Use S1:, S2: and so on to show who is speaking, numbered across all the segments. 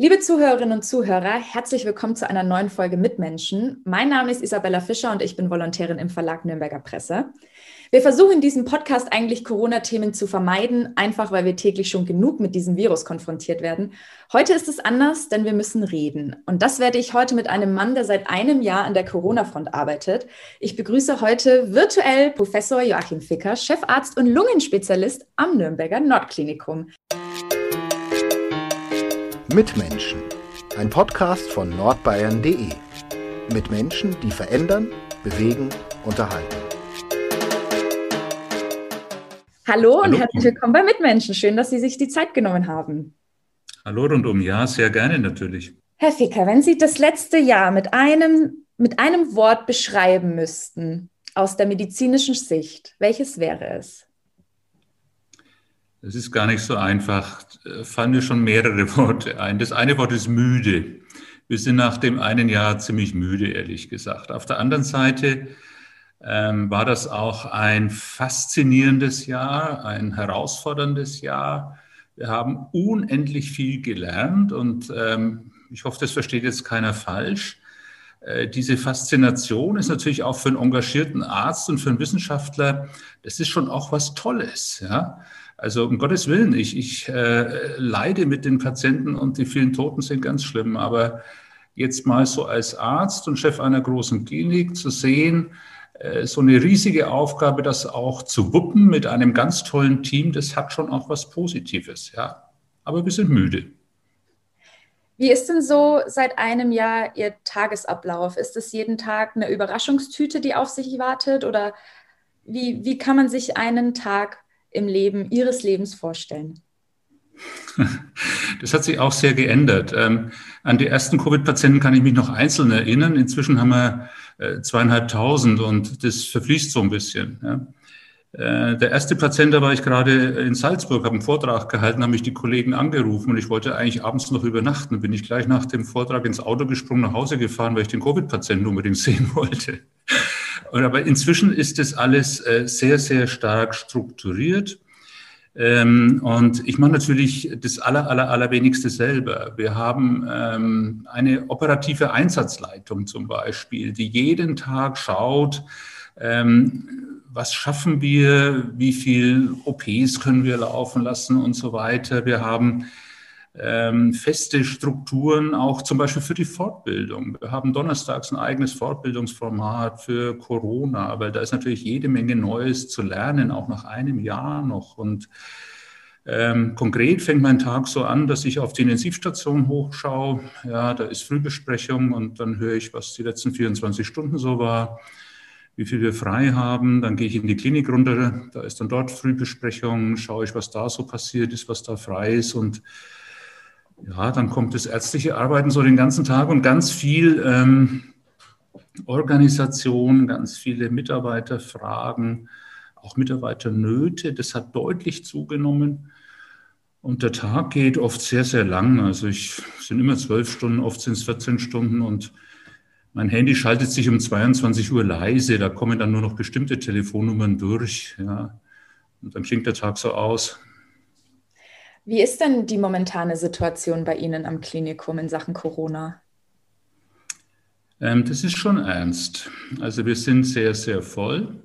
S1: Liebe Zuhörerinnen und Zuhörer, herzlich willkommen zu einer neuen Folge Mitmenschen. Mein Name ist Isabella Fischer und ich bin Volontärin im Verlag Nürnberger Presse. Wir versuchen in diesem Podcast eigentlich Corona-Themen zu vermeiden, einfach weil wir täglich schon genug mit diesem Virus konfrontiert werden. Heute ist es anders, denn wir müssen reden. Und das werde ich heute mit einem Mann, der seit einem Jahr an der Corona-Front arbeitet. Ich begrüße heute virtuell Professor Joachim Ficker, Chefarzt und Lungenspezialist am Nürnberger Nordklinikum.
S2: Mitmenschen, ein Podcast von nordbayern.de. Mit Menschen, die verändern, bewegen, unterhalten.
S1: Hallo und Hallo. herzlich willkommen bei Mitmenschen. Schön, dass Sie sich die Zeit genommen haben.
S3: Hallo rundum, ja, sehr gerne natürlich.
S1: Herr Ficker, wenn Sie das letzte Jahr mit einem, mit einem Wort beschreiben müssten, aus der medizinischen Sicht, welches wäre es?
S3: Das ist gar nicht so einfach. Da fallen mir schon mehrere Worte ein. Das eine Wort ist müde. Wir sind nach dem einen Jahr ziemlich müde, ehrlich gesagt. Auf der anderen Seite ähm, war das auch ein faszinierendes Jahr, ein herausforderndes Jahr. Wir haben unendlich viel gelernt und ähm, ich hoffe, das versteht jetzt keiner falsch. Äh, diese Faszination ist natürlich auch für einen engagierten Arzt und für einen Wissenschaftler, das ist schon auch was Tolles. Ja? Also um Gottes Willen, ich, ich äh, leide mit den Patienten und die vielen Toten sind ganz schlimm. Aber jetzt mal so als Arzt und Chef einer großen Klinik zu sehen, äh, so eine riesige Aufgabe, das auch zu wuppen mit einem ganz tollen Team, das hat schon auch was Positives, ja. Aber wir sind müde.
S1: Wie ist denn so seit einem Jahr Ihr Tagesablauf? Ist es jeden Tag eine Überraschungstüte, die auf sich wartet? Oder wie, wie kann man sich einen Tag im Leben Ihres Lebens vorstellen?
S3: Das hat sich auch sehr geändert. Ähm, an die ersten Covid-Patienten kann ich mich noch einzeln erinnern. Inzwischen haben wir äh, zweieinhalbtausend und das verfließt so ein bisschen. Äh, der erste Patient, da war ich gerade in Salzburg, habe einen Vortrag gehalten, haben mich die Kollegen angerufen und ich wollte eigentlich abends noch übernachten. Bin ich gleich nach dem Vortrag ins Auto gesprungen, nach Hause gefahren, weil ich den Covid-Patienten unbedingt sehen wollte. Aber inzwischen ist das alles äh, sehr, sehr stark strukturiert. Ähm, und ich mache natürlich das aller, aller, allerwenigste selber. Wir haben ähm, eine operative Einsatzleitung zum Beispiel, die jeden Tag schaut, ähm, was schaffen wir, wie viel OPs können wir laufen lassen und so weiter. Wir haben ähm, feste Strukturen auch zum Beispiel für die Fortbildung. Wir haben donnerstags ein eigenes Fortbildungsformat für Corona, weil da ist natürlich jede Menge Neues zu lernen, auch nach einem Jahr noch. Und ähm, konkret fängt mein Tag so an, dass ich auf die Intensivstation hochschaue. Ja, da ist Frühbesprechung und dann höre ich, was die letzten 24 Stunden so war, wie viel wir frei haben. Dann gehe ich in die Klinik runter, da ist dann dort Frühbesprechung, schaue ich, was da so passiert ist, was da frei ist und ja, dann kommt das ärztliche Arbeiten so den ganzen Tag und ganz viel ähm, Organisation, ganz viele Mitarbeiterfragen, auch Mitarbeiternöte. Das hat deutlich zugenommen. Und der Tag geht oft sehr, sehr lang. Also ich sind immer zwölf Stunden, oft sind es 14 Stunden und mein Handy schaltet sich um 22 Uhr leise. Da kommen dann nur noch bestimmte Telefonnummern durch. Ja. Und dann klingt der Tag so aus.
S1: Wie ist denn die momentane Situation bei Ihnen am Klinikum in Sachen Corona?
S3: Ähm, das ist schon ernst. Also wir sind sehr, sehr voll.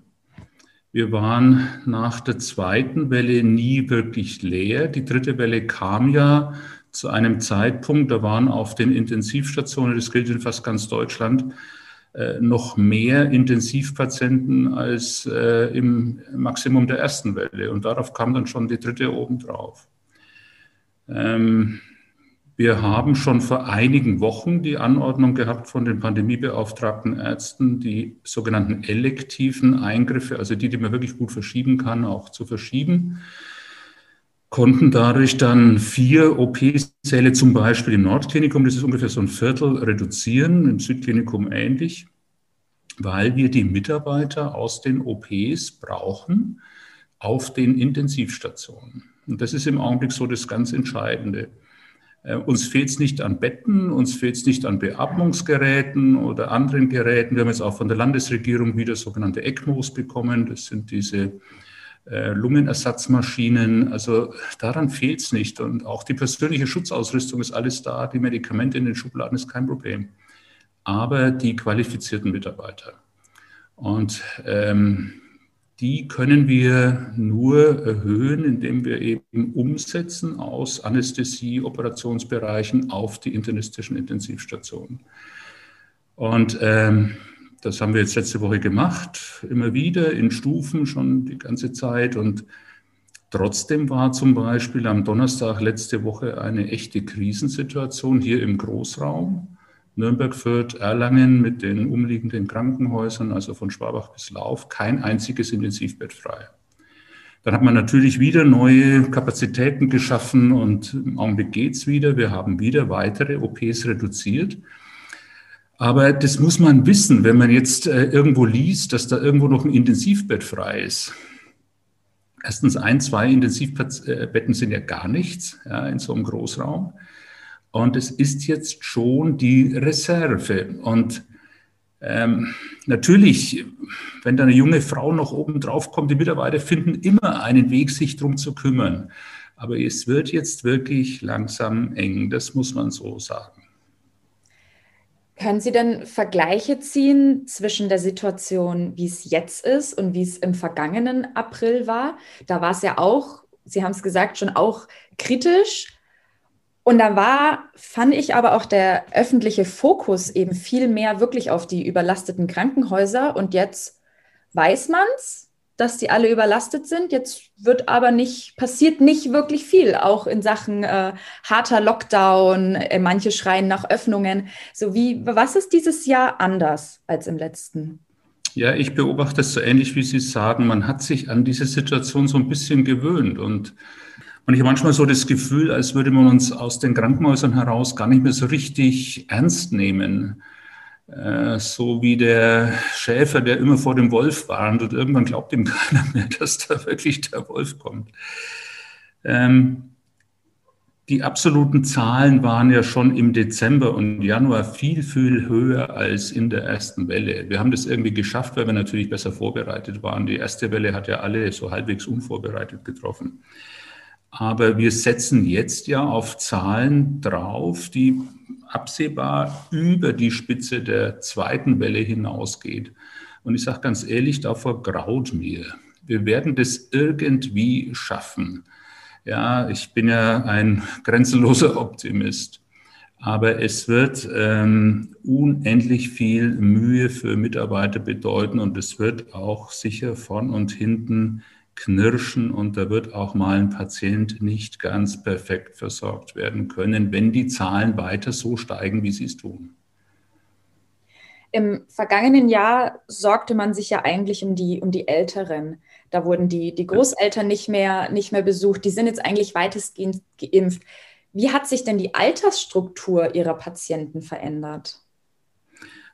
S3: Wir waren nach der zweiten Welle nie wirklich leer. Die dritte Welle kam ja zu einem Zeitpunkt, da waren auf den Intensivstationen, das gilt in fast ganz Deutschland, äh, noch mehr Intensivpatienten als äh, im Maximum der ersten Welle. Und darauf kam dann schon die dritte obendrauf. Ähm, wir haben schon vor einigen Wochen die Anordnung gehabt von den pandemiebeauftragten Ärzten, die sogenannten elektiven Eingriffe, also die, die man wirklich gut verschieben kann, auch zu verschieben. Konnten dadurch dann vier OP-Säle zum Beispiel im Nordklinikum, das ist ungefähr so ein Viertel, reduzieren, im Südklinikum ähnlich, weil wir die Mitarbeiter aus den OPs brauchen auf den Intensivstationen. Und das ist im Augenblick so das ganz Entscheidende. Äh, uns fehlt es nicht an Betten, uns fehlt es nicht an Beatmungsgeräten oder anderen Geräten. Wir haben jetzt auch von der Landesregierung wieder sogenannte ECMOs bekommen. Das sind diese äh, Lungenersatzmaschinen. Also daran fehlt es nicht. Und auch die persönliche Schutzausrüstung ist alles da. Die Medikamente in den Schubladen ist kein Problem. Aber die qualifizierten Mitarbeiter. Und ähm, die können wir nur erhöhen, indem wir eben umsetzen aus Anästhesie-Operationsbereichen auf die internistischen Intensivstationen. Und ähm, das haben wir jetzt letzte Woche gemacht, immer wieder in Stufen schon die ganze Zeit. Und trotzdem war zum Beispiel am Donnerstag letzte Woche eine echte Krisensituation hier im Großraum. Nürnberg, Fürth, Erlangen mit den umliegenden Krankenhäusern, also von Schwabach bis Lauf, kein einziges Intensivbett frei. Dann hat man natürlich wieder neue Kapazitäten geschaffen und im Augenblick geht es wieder. Wir haben wieder weitere OPs reduziert. Aber das muss man wissen, wenn man jetzt äh, irgendwo liest, dass da irgendwo noch ein Intensivbett frei ist. Erstens ein, zwei Intensivbetten sind ja gar nichts ja, in so einem Großraum. Und es ist jetzt schon die Reserve. Und ähm, natürlich, wenn da eine junge Frau noch oben drauf kommt, die Mitarbeiter finden immer einen Weg, sich darum zu kümmern. Aber es wird jetzt wirklich langsam eng, das muss man so sagen.
S1: Können Sie denn Vergleiche ziehen zwischen der Situation, wie es jetzt ist und wie es im vergangenen April war? Da war es ja auch, Sie haben es gesagt, schon auch kritisch. Und da war, fand ich aber auch der öffentliche Fokus eben viel mehr wirklich auf die überlasteten Krankenhäuser. Und jetzt weiß man es, dass die alle überlastet sind. Jetzt wird aber nicht, passiert nicht wirklich viel, auch in Sachen äh, harter Lockdown. Äh, manche schreien nach Öffnungen. So wie, was ist dieses Jahr anders als im letzten?
S3: Ja, ich beobachte es so ähnlich, wie Sie sagen. Man hat sich an diese Situation so ein bisschen gewöhnt und und ich habe manchmal so das Gefühl, als würde man uns aus den Krankenhäusern heraus gar nicht mehr so richtig ernst nehmen. Äh, so wie der Schäfer, der immer vor dem Wolf warnt und irgendwann glaubt ihm keiner mehr, dass da wirklich der Wolf kommt. Ähm, die absoluten Zahlen waren ja schon im Dezember und Januar viel, viel höher als in der ersten Welle. Wir haben das irgendwie geschafft, weil wir natürlich besser vorbereitet waren. Die erste Welle hat ja alle so halbwegs unvorbereitet getroffen. Aber wir setzen jetzt ja auf Zahlen drauf, die absehbar über die Spitze der zweiten Welle hinausgeht. Und ich sage ganz ehrlich, davor graut mir. Wir werden das irgendwie schaffen. Ja, ich bin ja ein grenzenloser Optimist. Aber es wird ähm, unendlich viel Mühe für Mitarbeiter bedeuten und es wird auch sicher von und hinten knirschen und da wird auch mal ein Patient nicht ganz perfekt versorgt werden können, wenn die Zahlen weiter so steigen, wie sie es tun.
S1: Im vergangenen Jahr sorgte man sich ja eigentlich um die, um die Älteren. Da wurden die, die Großeltern nicht mehr, nicht mehr besucht. Die sind jetzt eigentlich weitestgehend geimpft. Wie hat sich denn die Altersstruktur Ihrer Patienten verändert?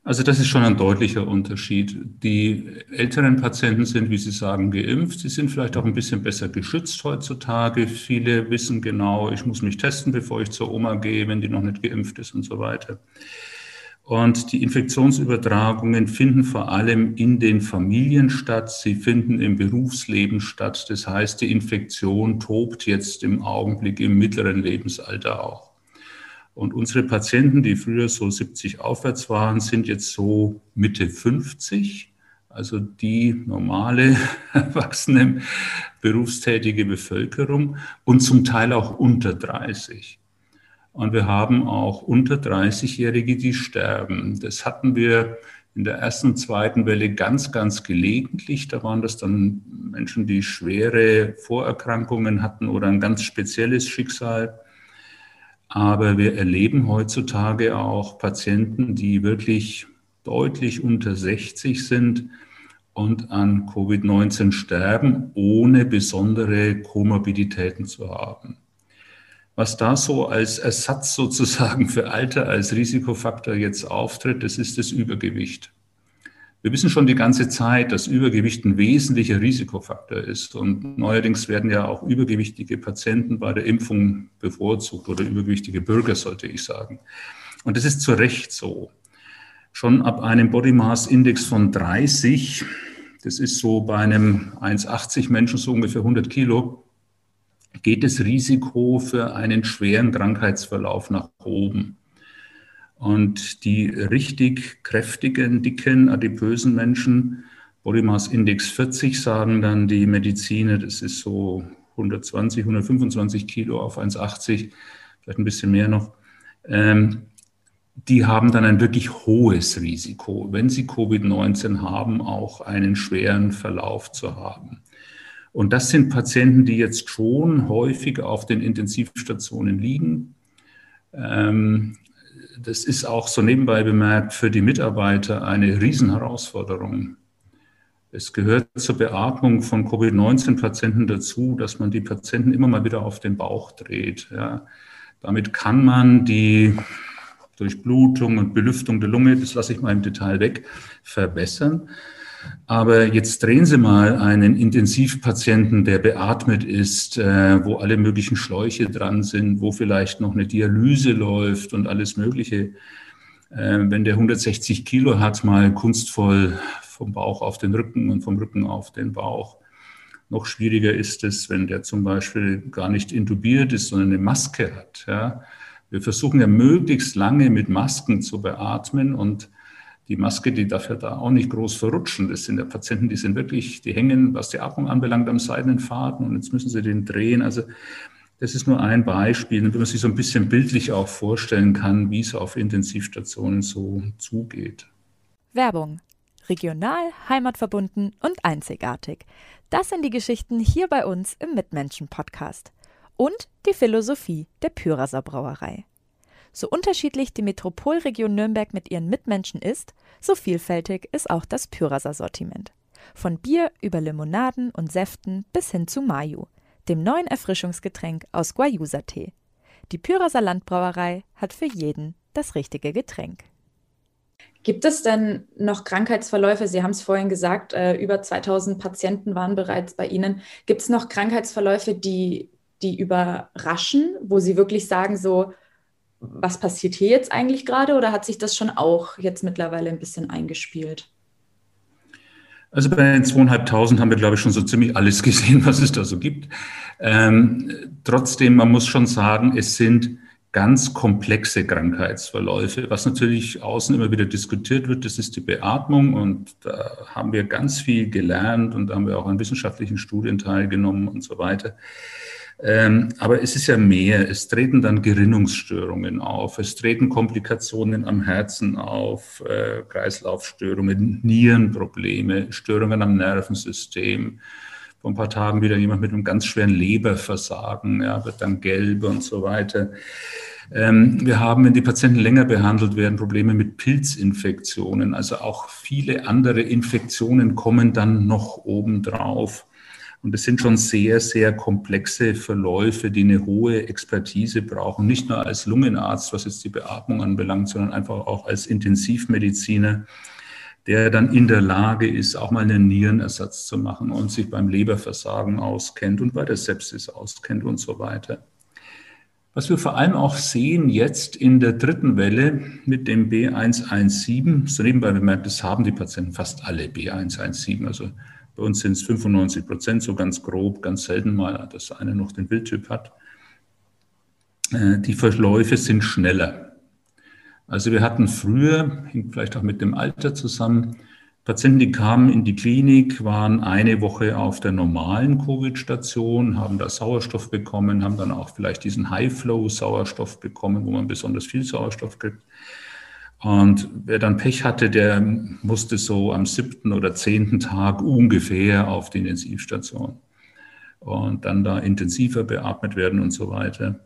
S3: Also das ist schon ein deutlicher Unterschied. Die älteren Patienten sind, wie Sie sagen, geimpft. Sie sind vielleicht auch ein bisschen besser geschützt heutzutage. Viele wissen genau, ich muss mich testen, bevor ich zur Oma gehe, wenn die noch nicht geimpft ist und so weiter. Und die Infektionsübertragungen finden vor allem in den Familien statt. Sie finden im Berufsleben statt. Das heißt, die Infektion tobt jetzt im Augenblick im mittleren Lebensalter auch. Und unsere Patienten, die früher so 70 aufwärts waren, sind jetzt so Mitte 50. Also die normale, erwachsene, berufstätige Bevölkerung und zum Teil auch unter 30. Und wir haben auch unter 30-Jährige, die sterben. Das hatten wir in der ersten, zweiten Welle ganz, ganz gelegentlich. Da waren das dann Menschen, die schwere Vorerkrankungen hatten oder ein ganz spezielles Schicksal. Aber wir erleben heutzutage auch Patienten, die wirklich deutlich unter 60 sind und an Covid-19 sterben, ohne besondere Komorbiditäten zu haben. Was da so als Ersatz sozusagen für Alter, als Risikofaktor jetzt auftritt, das ist das Übergewicht. Wir wissen schon die ganze Zeit, dass Übergewicht ein wesentlicher Risikofaktor ist. Und neuerdings werden ja auch übergewichtige Patienten bei der Impfung bevorzugt oder übergewichtige Bürger, sollte ich sagen. Und das ist zu Recht so. Schon ab einem Body Mass Index von 30 das ist so bei einem 1,80 Menschen so ungefähr 100 Kilo, geht das Risiko für einen schweren Krankheitsverlauf nach oben. Und die richtig kräftigen, dicken, adipösen Menschen, Body Mass Index 40 sagen dann die Mediziner, das ist so 120, 125 Kilo auf 1,80, vielleicht ein bisschen mehr noch. Ähm, die haben dann ein wirklich hohes Risiko, wenn sie Covid-19 haben, auch einen schweren Verlauf zu haben. Und das sind Patienten, die jetzt schon häufig auf den Intensivstationen liegen. Ähm, das ist auch so nebenbei bemerkt für die Mitarbeiter eine Riesenherausforderung. Es gehört zur Beatmung von Covid-19-Patienten dazu, dass man die Patienten immer mal wieder auf den Bauch dreht. Ja. Damit kann man die Durchblutung und Belüftung der Lunge, das lasse ich mal im Detail weg, verbessern. Aber jetzt drehen Sie mal einen Intensivpatienten, der beatmet ist, äh, wo alle möglichen Schläuche dran sind, wo vielleicht noch eine Dialyse läuft und alles Mögliche. Äh, wenn der 160 Kilo hat, mal kunstvoll vom Bauch auf den Rücken und vom Rücken auf den Bauch. Noch schwieriger ist es, wenn der zum Beispiel gar nicht intubiert ist, sondern eine Maske hat. Ja wir versuchen ja möglichst lange mit Masken zu beatmen und die Maske, die darf ja da auch nicht groß verrutschen. Das sind ja Patienten, die sind wirklich, die hängen, was die Atmung anbelangt, am seidenen Faden und jetzt müssen sie den drehen. Also das ist nur ein Beispiel, wenn man sich so ein bisschen bildlich auch vorstellen kann, wie es auf Intensivstationen so zugeht.
S1: Werbung. Regional, heimatverbunden und einzigartig. Das sind die Geschichten hier bei uns im Mitmenschen-Podcast und die Philosophie der Pyraser Brauerei. So unterschiedlich die Metropolregion Nürnberg mit ihren Mitmenschen ist, so vielfältig ist auch das Pyraser Sortiment. Von Bier über Limonaden und Säften bis hin zu Mayu, dem neuen Erfrischungsgetränk aus Guayusa-Tee. Die Pyraser Landbrauerei hat für jeden das richtige Getränk. Gibt es denn noch Krankheitsverläufe? Sie haben es vorhin gesagt, äh, über 2000 Patienten waren bereits bei Ihnen. Gibt es noch Krankheitsverläufe, die die überraschen, wo sie wirklich sagen, so, was passiert hier jetzt eigentlich gerade oder hat sich das schon auch jetzt mittlerweile ein bisschen eingespielt?
S3: Also bei den zweieinhalbtausend haben wir, glaube ich, schon so ziemlich alles gesehen, was es da so gibt. Ähm, trotzdem, man muss schon sagen, es sind ganz komplexe Krankheitsverläufe. Was natürlich außen immer wieder diskutiert wird, das ist die Beatmung und da haben wir ganz viel gelernt und da haben wir auch an wissenschaftlichen Studien teilgenommen und so weiter. Ähm, aber es ist ja mehr. Es treten dann Gerinnungsstörungen auf, es treten Komplikationen am Herzen auf, äh, Kreislaufstörungen, Nierenprobleme, Störungen am Nervensystem. Vor ein paar Tagen wieder jemand mit einem ganz schweren Leberversagen, ja, wird dann gelb und so weiter. Ähm, wir haben, wenn die Patienten länger behandelt werden, Probleme mit Pilzinfektionen. Also auch viele andere Infektionen kommen dann noch obendrauf. Und es sind schon sehr, sehr komplexe Verläufe, die eine hohe Expertise brauchen, nicht nur als Lungenarzt, was jetzt die Beatmung anbelangt, sondern einfach auch als Intensivmediziner, der dann in der Lage ist, auch mal einen Nierenersatz zu machen und sich beim Leberversagen auskennt und bei der Sepsis auskennt und so weiter. Was wir vor allem auch sehen jetzt in der dritten Welle mit dem B117, so nebenbei bemerkt, das haben die Patienten fast alle B117, also bei uns sind es 95 Prozent, so ganz grob, ganz selten mal, dass einer noch den Bildtyp hat. Äh, die Verläufe sind schneller. Also wir hatten früher, hängt vielleicht auch mit dem Alter zusammen, Patienten, die kamen in die Klinik, waren eine Woche auf der normalen Covid-Station, haben da Sauerstoff bekommen, haben dann auch vielleicht diesen High-Flow-Sauerstoff bekommen, wo man besonders viel Sauerstoff kriegt. Und wer dann Pech hatte, der musste so am siebten oder zehnten Tag ungefähr auf die Intensivstation und dann da intensiver beatmet werden und so weiter.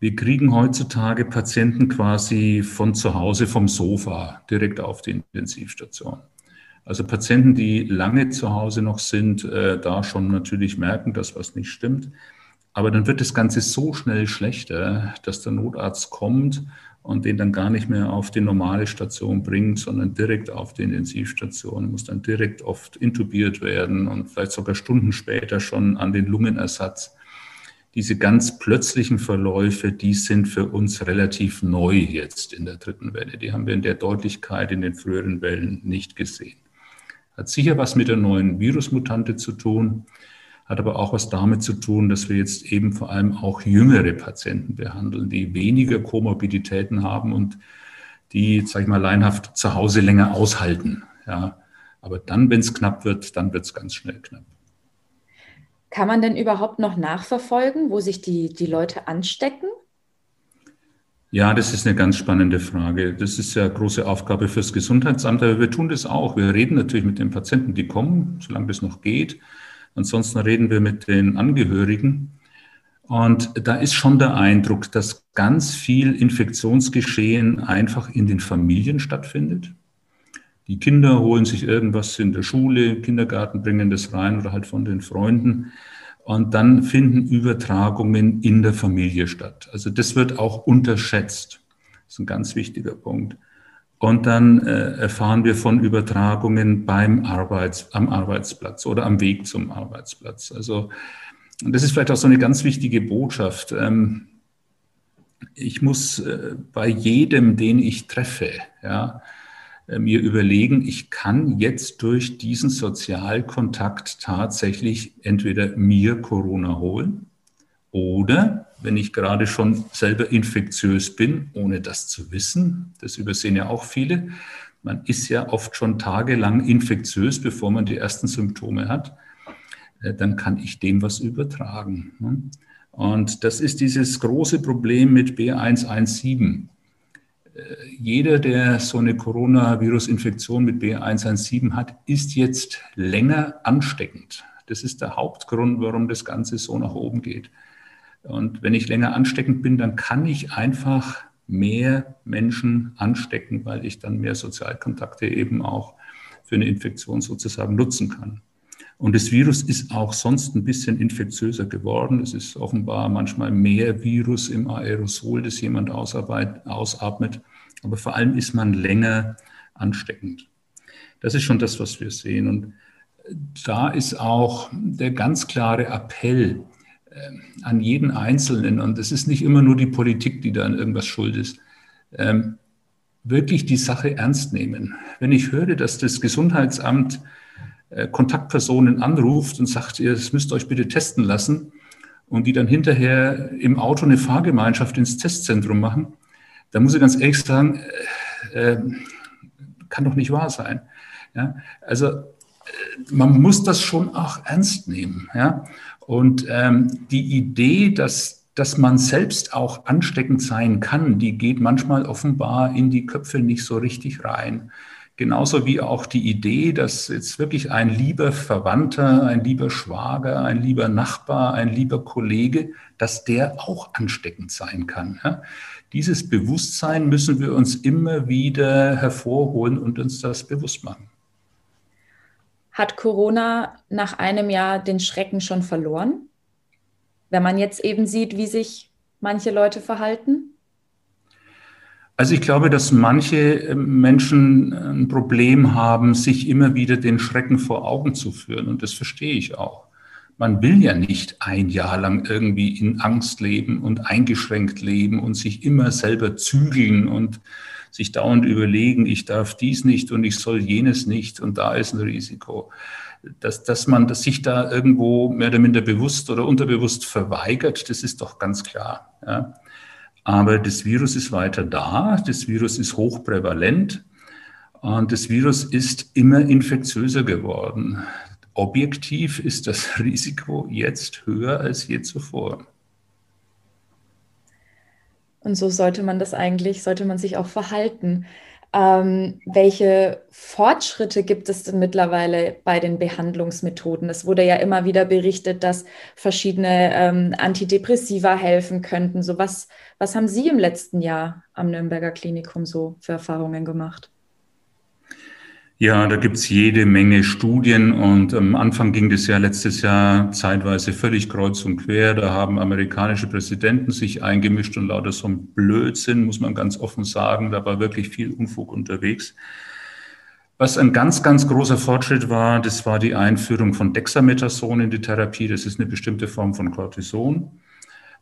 S3: Wir kriegen heutzutage Patienten quasi von zu Hause vom Sofa direkt auf die Intensivstation. Also Patienten, die lange zu Hause noch sind, äh, da schon natürlich merken, dass was nicht stimmt. Aber dann wird das Ganze so schnell schlechter, dass der Notarzt kommt und den dann gar nicht mehr auf die normale Station bringt, sondern direkt auf die Intensivstation, muss dann direkt oft intubiert werden und vielleicht sogar Stunden später schon an den Lungenersatz. Diese ganz plötzlichen Verläufe, die sind für uns relativ neu jetzt in der dritten Welle. Die haben wir in der Deutlichkeit in den früheren Wellen nicht gesehen. Hat sicher was mit der neuen Virusmutante zu tun, hat aber auch was damit zu tun, dass wir jetzt eben vor allem auch jüngere Patienten behandeln, die weniger Komorbiditäten haben und die, sage ich mal, leinhaft zu Hause länger aushalten. Ja. Aber dann, wenn es knapp wird, dann wird es ganz schnell knapp.
S1: Kann man denn überhaupt noch nachverfolgen, wo sich die, die Leute anstecken?
S3: Ja, das ist eine ganz spannende Frage. Das ist ja eine große Aufgabe fürs Gesundheitsamt, aber wir tun das auch. Wir reden natürlich mit den Patienten, die kommen, solange das noch geht. Ansonsten reden wir mit den Angehörigen. Und da ist schon der Eindruck, dass ganz viel Infektionsgeschehen einfach in den Familien stattfindet. Die Kinder holen sich irgendwas in der Schule, Kindergarten bringen das rein oder halt von den Freunden. Und dann finden Übertragungen in der Familie statt. Also das wird auch unterschätzt. Das ist ein ganz wichtiger Punkt. Und dann äh, erfahren wir von Übertragungen beim Arbeits, am Arbeitsplatz oder am Weg zum Arbeitsplatz. Also das ist vielleicht auch so eine ganz wichtige Botschaft. Ähm, ich muss äh, bei jedem, den ich treffe, ja, äh, mir überlegen, ich kann jetzt durch diesen Sozialkontakt tatsächlich entweder mir Corona holen oder wenn ich gerade schon selber infektiös bin, ohne das zu wissen, das übersehen ja auch viele, man ist ja oft schon tagelang infektiös, bevor man die ersten Symptome hat, äh, dann kann ich dem was übertragen. Ne? Und das ist dieses große Problem mit B117. Äh, jeder, der so eine Coronavirus-Infektion mit B117 hat, ist jetzt länger ansteckend. Das ist der Hauptgrund, warum das Ganze so nach oben geht. Und wenn ich länger ansteckend bin, dann kann ich einfach mehr Menschen anstecken, weil ich dann mehr Sozialkontakte eben auch für eine Infektion sozusagen nutzen kann. Und das Virus ist auch sonst ein bisschen infektiöser geworden. Es ist offenbar manchmal mehr Virus im Aerosol, das jemand ausatmet. Aber vor allem ist man länger ansteckend. Das ist schon das, was wir sehen. Und da ist auch der ganz klare Appell an jeden Einzelnen, und es ist nicht immer nur die Politik, die da an irgendwas schuld ist, ähm, wirklich die Sache ernst nehmen. Wenn ich höre, dass das Gesundheitsamt äh, Kontaktpersonen anruft und sagt, ihr müsst euch bitte testen lassen und die dann hinterher im Auto eine Fahrgemeinschaft ins Testzentrum machen, da muss ich ganz ehrlich sagen, äh, äh, kann doch nicht wahr sein. Ja? Also äh, man muss das schon auch ernst nehmen. Ja? Und ähm, die Idee, dass, dass man selbst auch ansteckend sein kann, die geht manchmal offenbar in die Köpfe nicht so richtig rein. Genauso wie auch die Idee, dass jetzt wirklich ein lieber Verwandter, ein lieber Schwager, ein lieber Nachbar, ein lieber Kollege, dass der auch ansteckend sein kann. Dieses Bewusstsein müssen wir uns immer wieder hervorholen und uns das bewusst machen.
S1: Hat Corona nach einem Jahr den Schrecken schon verloren? Wenn man jetzt eben sieht, wie sich manche Leute verhalten?
S3: Also ich glaube, dass manche ähm, Menschen ein Problem haben, sich immer wieder den Schrecken vor Augen zu führen. Und das verstehe ich auch. Man will ja nicht ein Jahr lang irgendwie in Angst leben und eingeschränkt leben und sich immer selber zügeln und sich dauernd überlegen, ich darf dies nicht und ich soll jenes nicht und da ist ein Risiko. Dass, dass man dass sich da irgendwo mehr oder minder bewusst oder unterbewusst verweigert, das ist doch ganz klar. Ja. Aber das Virus ist weiter da, das Virus ist hochprävalent und das Virus ist immer infektiöser geworden. Objektiv ist das Risiko jetzt höher als je zuvor.
S1: Und so sollte man das eigentlich, sollte man sich auch verhalten. Ähm, welche Fortschritte gibt es denn mittlerweile bei den Behandlungsmethoden? Es wurde ja immer wieder berichtet, dass verschiedene ähm, Antidepressiva helfen könnten. So was, was haben Sie im letzten Jahr am Nürnberger Klinikum so für Erfahrungen gemacht?
S3: Ja, da gibt's jede Menge Studien und am Anfang ging das ja letztes Jahr zeitweise völlig kreuz und quer. Da haben amerikanische Präsidenten sich eingemischt und lauter so ein Blödsinn, muss man ganz offen sagen. Da war wirklich viel Unfug unterwegs. Was ein ganz, ganz großer Fortschritt war, das war die Einführung von Dexamethason in die Therapie. Das ist eine bestimmte Form von Cortison.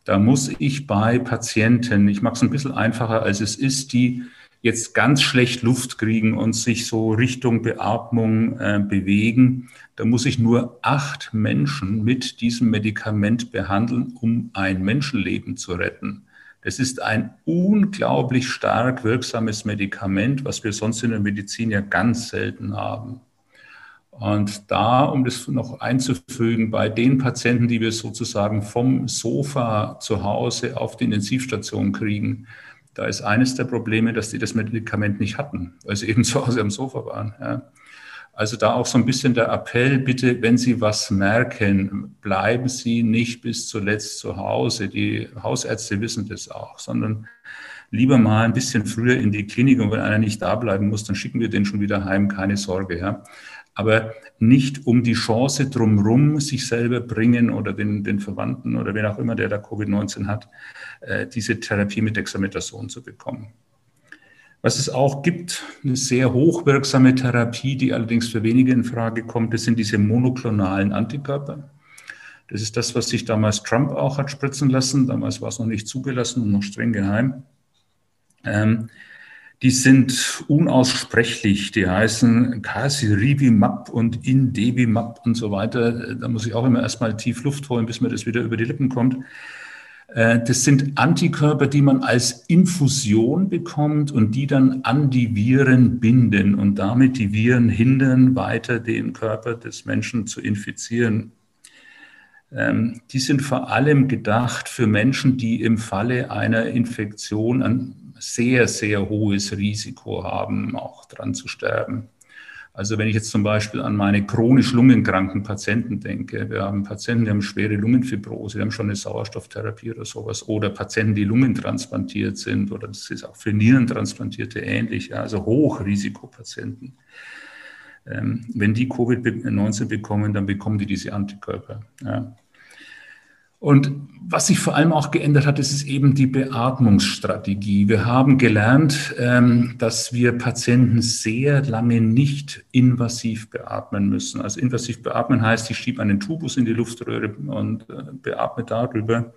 S3: Da muss ich bei Patienten, ich mache es ein bisschen einfacher, als es ist, die jetzt ganz schlecht Luft kriegen und sich so Richtung Beatmung äh, bewegen, da muss ich nur acht Menschen mit diesem Medikament behandeln, um ein Menschenleben zu retten. Es ist ein unglaublich stark wirksames Medikament, was wir sonst in der Medizin ja ganz selten haben. Und da, um das noch einzufügen, bei den Patienten, die wir sozusagen vom Sofa zu Hause auf die Intensivstation kriegen, da ist eines der Probleme, dass die das Medikament nicht hatten, weil sie eben zu Hause am Sofa waren. Ja. Also da auch so ein bisschen der Appell, bitte, wenn Sie was merken, bleiben Sie nicht bis zuletzt zu Hause. Die Hausärzte wissen das auch, sondern lieber mal ein bisschen früher in die Klinik und wenn einer nicht da bleiben muss, dann schicken wir den schon wieder heim, keine Sorge. Ja aber nicht um die Chance drumherum sich selber bringen oder den, den Verwandten oder wen auch immer, der da Covid-19 hat, äh, diese Therapie mit Dexamethason zu bekommen. Was es auch gibt, eine sehr hochwirksame Therapie, die allerdings für wenige in Frage kommt, das sind diese monoklonalen Antikörper. Das ist das, was sich damals Trump auch hat spritzen lassen. Damals war es noch nicht zugelassen und noch streng geheim. Ähm, die sind unaussprechlich. Die heißen Casirivimab und Indebimab und so weiter. Da muss ich auch immer erstmal tief Luft holen, bis mir das wieder über die Lippen kommt. Äh, das sind Antikörper, die man als Infusion bekommt und die dann an die Viren binden und damit die Viren hindern, weiter den Körper des Menschen zu infizieren. Ähm, die sind vor allem gedacht für Menschen, die im Falle einer Infektion an sehr, sehr hohes Risiko haben, auch dran zu sterben. Also wenn ich jetzt zum Beispiel an meine chronisch lungenkranken Patienten denke, wir haben Patienten, die haben schwere Lungenfibrose, die haben schon eine Sauerstofftherapie oder sowas, oder Patienten, die lungentransplantiert sind, oder das ist auch für Nierentransplantierte ähnlich, also Hochrisikopatienten. Ähm, wenn die Covid-19 bekommen, dann bekommen die diese Antikörper. Ja. Und was sich vor allem auch geändert hat, ist, ist eben die Beatmungsstrategie. Wir haben gelernt, ähm, dass wir Patienten sehr lange nicht invasiv beatmen müssen. Also invasiv beatmen heißt, ich schiebe einen Tubus in die Luftröhre und äh, beatme darüber.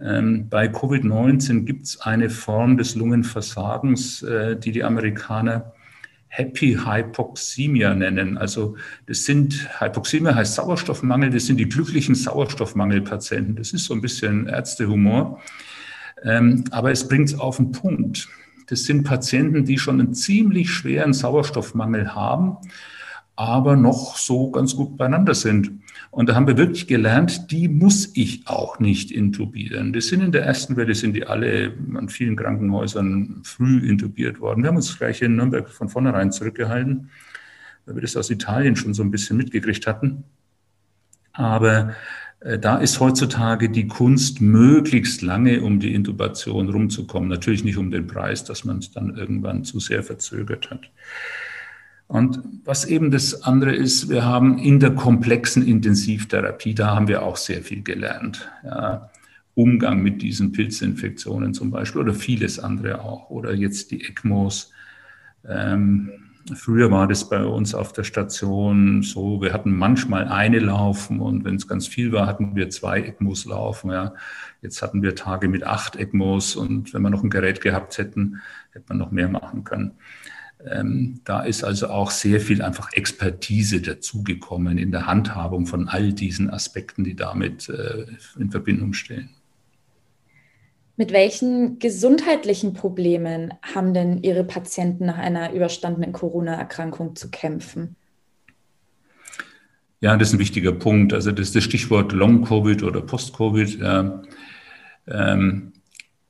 S3: Ähm, bei Covid-19 gibt es eine Form des Lungenversagens, äh, die die Amerikaner Happy Hypoxemia nennen. Also das sind, Hypoxemia heißt Sauerstoffmangel, das sind die glücklichen Sauerstoffmangelpatienten. Das ist so ein bisschen Ärztehumor. Ähm, aber es bringt es auf den Punkt. Das sind Patienten, die schon einen ziemlich schweren Sauerstoffmangel haben, aber noch so ganz gut beieinander sind. Und da haben wir wirklich gelernt, die muss ich auch nicht intubieren. Das sind in der ersten Welle, sind die alle an vielen Krankenhäusern früh intubiert worden. Wir haben uns gleich in Nürnberg von vornherein zurückgehalten, weil wir das aus Italien schon so ein bisschen mitgekriegt hatten. Aber äh, da ist heutzutage die Kunst, möglichst lange um die Intubation rumzukommen. Natürlich nicht um den Preis, dass man es dann irgendwann zu sehr verzögert hat. Und was eben das andere ist, wir haben in der komplexen Intensivtherapie, da haben wir auch sehr viel gelernt. Ja, Umgang mit diesen Pilzinfektionen zum Beispiel oder vieles andere auch. Oder jetzt die ECMOs. Ähm, früher war das bei uns auf der Station so, wir hatten manchmal eine laufen und wenn es ganz viel war, hatten wir zwei ECMOs laufen. Ja. Jetzt hatten wir Tage mit acht ECMOs und wenn wir noch ein Gerät gehabt hätten, hätte man noch mehr machen können. Ähm, da ist also auch sehr viel einfach Expertise dazugekommen in der Handhabung von all diesen Aspekten, die damit äh, in Verbindung stehen.
S1: Mit welchen gesundheitlichen Problemen haben denn Ihre Patienten nach einer überstandenen Corona-Erkrankung zu kämpfen?
S3: Ja, das ist ein wichtiger Punkt. Also das ist das Stichwort Long-Covid oder Post-Covid. Ja. Ähm,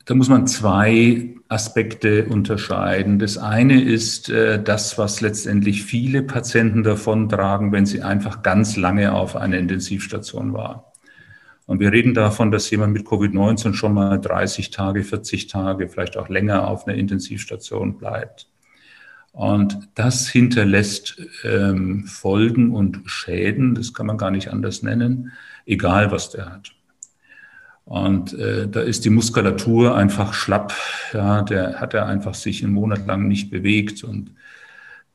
S3: da muss man zwei Aspekte unterscheiden. Das eine ist äh, das, was letztendlich viele Patienten davontragen, wenn sie einfach ganz lange auf einer Intensivstation waren. Und wir reden davon, dass jemand mit Covid-19 schon mal 30 Tage, 40 Tage, vielleicht auch länger auf einer Intensivstation bleibt. Und das hinterlässt ähm, Folgen und Schäden, das kann man gar nicht anders nennen, egal was der hat. Und äh, da ist die Muskulatur einfach schlapp. Ja, der hat er einfach sich einen Monat lang nicht bewegt und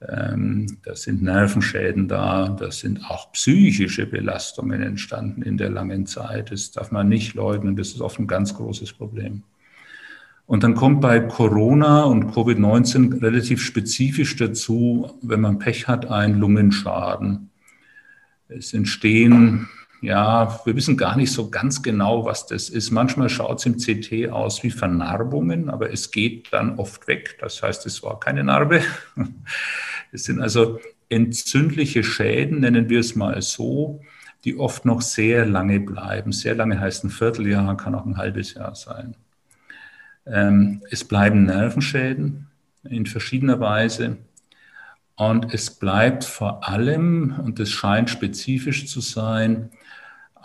S3: ähm, da sind Nervenschäden da, da sind auch psychische Belastungen entstanden in der langen Zeit. Das darf man nicht leugnen, das ist oft ein ganz großes Problem. Und dann kommt bei Corona und Covid-19 relativ spezifisch dazu, wenn man Pech hat, ein Lungenschaden. Es entstehen, ja, wir wissen gar nicht so ganz genau, was das ist. Manchmal schaut es im CT aus wie Vernarbungen, aber es geht dann oft weg. Das heißt, es war keine Narbe. Es sind also entzündliche Schäden, nennen wir es mal so, die oft noch sehr lange bleiben. Sehr lange heißt ein Vierteljahr, kann auch ein halbes Jahr sein. Ähm, es bleiben Nervenschäden in verschiedener Weise. Und es bleibt vor allem, und das scheint spezifisch zu sein,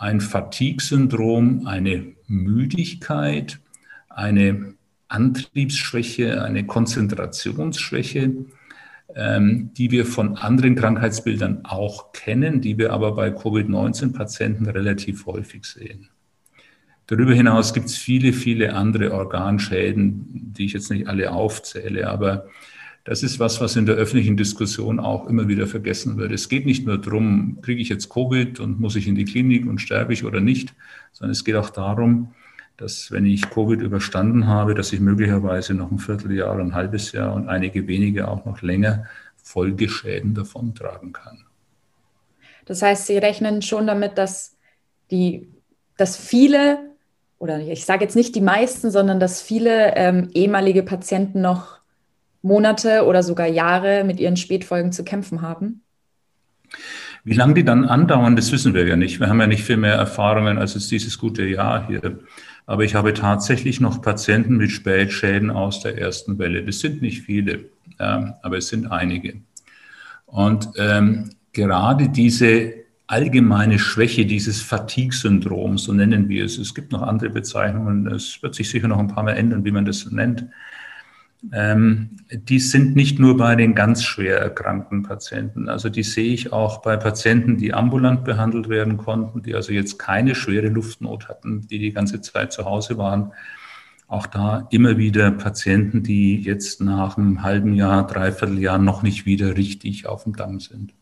S3: ein Fatigue-Syndrom, eine Müdigkeit, eine Antriebsschwäche, eine Konzentrationsschwäche, ähm, die wir von anderen Krankheitsbildern auch kennen, die wir aber bei Covid-19-Patienten relativ häufig sehen. Darüber hinaus gibt es viele, viele andere Organschäden, die ich jetzt nicht alle aufzähle, aber das ist was, was in der öffentlichen Diskussion auch immer wieder vergessen wird. Es geht nicht nur darum, kriege ich jetzt Covid und muss ich in die Klinik und sterbe ich oder nicht, sondern es geht auch darum, dass wenn ich Covid überstanden habe, dass ich möglicherweise noch ein Vierteljahr, ein halbes Jahr und einige wenige auch noch länger Folgeschäden davontragen kann.
S1: Das heißt, Sie rechnen schon damit, dass, die, dass viele, oder ich sage jetzt nicht die meisten, sondern dass viele ähm, ehemalige Patienten noch Monate oder sogar Jahre mit ihren Spätfolgen zu kämpfen haben?
S3: Wie lange die dann andauern, das wissen wir ja nicht. Wir haben ja nicht viel mehr Erfahrungen als es dieses gute Jahr hier. Aber ich habe tatsächlich noch Patienten mit Spätschäden aus der ersten Welle. Das sind nicht viele, ja, aber es sind einige. Und ähm, gerade diese allgemeine Schwäche, dieses Fatigue-Syndrom, so nennen wir es. Es gibt noch andere Bezeichnungen. Es wird sich sicher noch ein paar Mal ändern, wie man das nennt ähm, die sind nicht nur bei den ganz schwer erkrankten Patienten. Also die sehe ich auch bei Patienten, die ambulant behandelt werden konnten, die also jetzt keine schwere Luftnot hatten, die die ganze Zeit zu Hause waren. Auch da immer wieder Patienten, die jetzt nach einem halben Jahr, dreiviertel Jahr noch nicht wieder richtig auf dem Damm sind.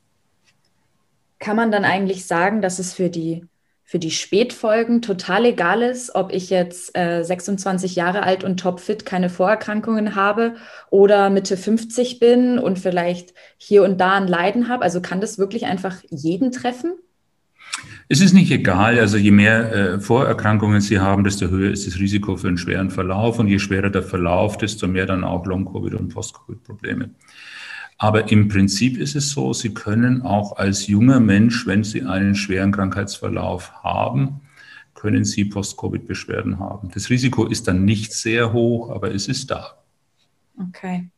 S1: Kann man dann eigentlich sagen, dass es für die für die Spätfolgen total egal ist, ob ich jetzt äh, 26 Jahre alt und topfit keine Vorerkrankungen habe oder Mitte 50 bin und vielleicht hier und da ein Leiden habe. Also kann das wirklich einfach jeden treffen?
S3: Es ist nicht egal. Also je mehr äh, Vorerkrankungen Sie haben, desto höher ist das Risiko für einen schweren Verlauf. Und je schwerer der Verlauf, desto mehr dann auch Long-Covid und Post-Covid-Probleme. Aber im Prinzip ist es so, Sie können auch als junger Mensch, wenn Sie einen schweren Krankheitsverlauf haben, können Sie Post-Covid-Beschwerden haben. Das Risiko ist dann nicht sehr hoch, aber es ist da.
S1: Okay.